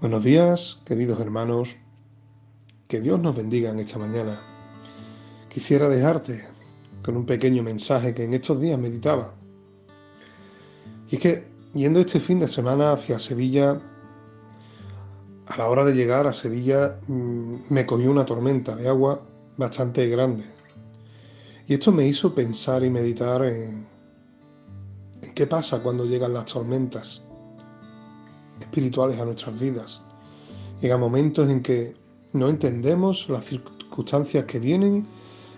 Buenos días, queridos hermanos. Que Dios nos bendiga en esta mañana. Quisiera dejarte con un pequeño mensaje que en estos días meditaba. Y es que yendo este fin de semana hacia Sevilla, a la hora de llegar a Sevilla mm, me cogió una tormenta de agua bastante grande. Y esto me hizo pensar y meditar en, en qué pasa cuando llegan las tormentas espirituales a nuestras vidas. Llegan momentos en que no entendemos las circunstancias que vienen,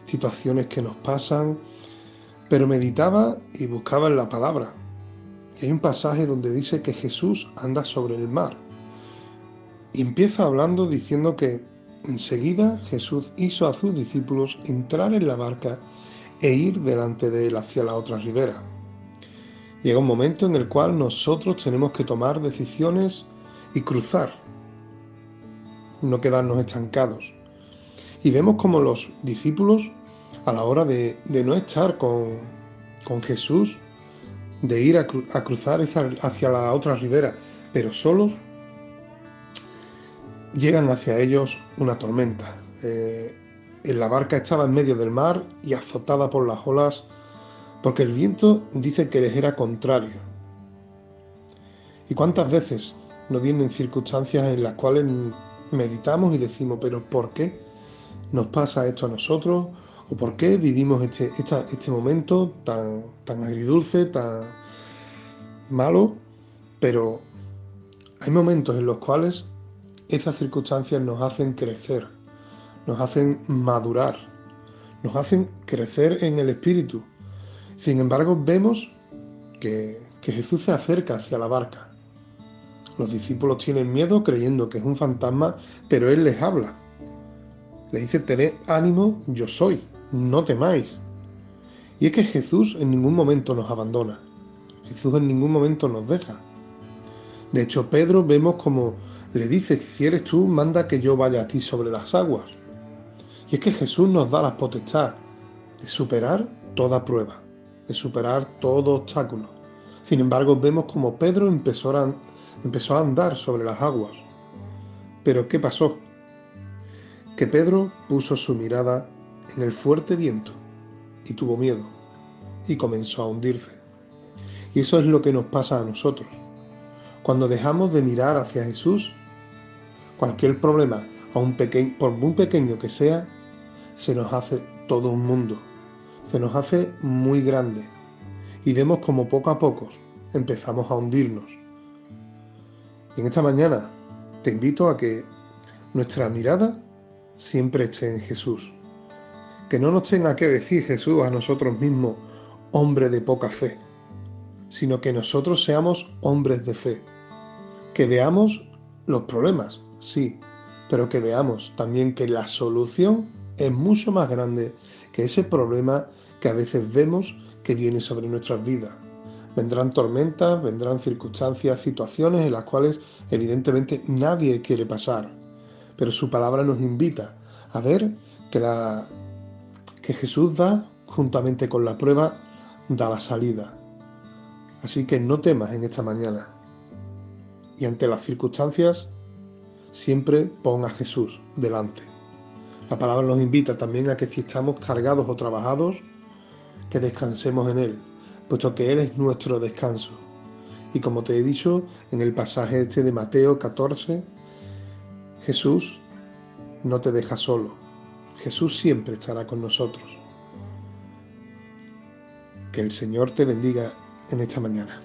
situaciones que nos pasan, pero meditaba y buscaba en la palabra. Hay un pasaje donde dice que Jesús anda sobre el mar. Y empieza hablando diciendo que enseguida Jesús hizo a sus discípulos entrar en la barca e ir delante de él hacia la otra ribera. Llega un momento en el cual nosotros tenemos que tomar decisiones y cruzar, no quedarnos estancados. Y vemos como los discípulos, a la hora de, no estar con, Jesús, de ir a, cruzar hacia, la otra ribera, pero solos, llegan hacia ellos una tormenta. Eh, en la barca estaba en medio del mar y azotada por las olas porque el viento dice que les era contrario. ¿Y cuántas veces nos vienen circunstancias en las cuales meditamos y decimos, pero ¿por qué nos pasa esto a nosotros? ¿O por qué vivimos este, este momento tan, tan agridulce, tan malo? Pero hay momentos en los cuales esas circunstancias nos hacen crecer, nos hacen madurar, nos hacen crecer en el espíritu, sin embargo, vemos que, Jesús se acerca hacia la barca. Los discípulos tienen miedo creyendo que es un fantasma, pero Él les habla. Le dice, tened ánimo, yo soy, no temáis. Y es que Jesús en ningún momento nos abandona. Jesús en ningún momento nos deja. De hecho, Pedro vemos como le dice, si eres tú, manda que yo vaya a ti sobre las aguas. Y es que Jesús nos da la potestad de superar toda prueba de superar todo obstáculo. Sin embargo, vemos como Pedro empezó a, empezó a andar sobre las aguas. Pero ¿qué pasó? Que Pedro puso su mirada en el fuerte viento y tuvo miedo y comenzó a hundirse. Y eso es lo que nos pasa a nosotros. Cuando dejamos de mirar hacia Jesús, cualquier problema, por muy pequeño que sea, se nos hace todo un mundo se nos hace muy grande y vemos como poco a poco empezamos a hundirnos. Y en esta mañana te invito a que nuestra mirada siempre esté en Jesús. Que no nos tenga que decir Jesús a nosotros mismos, hombre de poca fe, sino que nosotros seamos hombres de fe. Que veamos los problemas, sí, pero que veamos también que la solución es mucho más grande que ese problema que a veces vemos que viene sobre nuestras vidas. Vendrán tormentas, vendrán circunstancias, situaciones en las cuales evidentemente nadie quiere pasar, pero su palabra nos invita a ver que, la, que Jesús da, juntamente con la prueba, da la salida. Así que no temas en esta mañana. Y ante las circunstancias, siempre pon a Jesús delante. La palabra nos invita también a que si estamos cargados o trabajados, que descansemos en Él, puesto que Él es nuestro descanso. Y como te he dicho en el pasaje este de Mateo 14, Jesús no te deja solo. Jesús siempre estará con nosotros. Que el Señor te bendiga en esta mañana.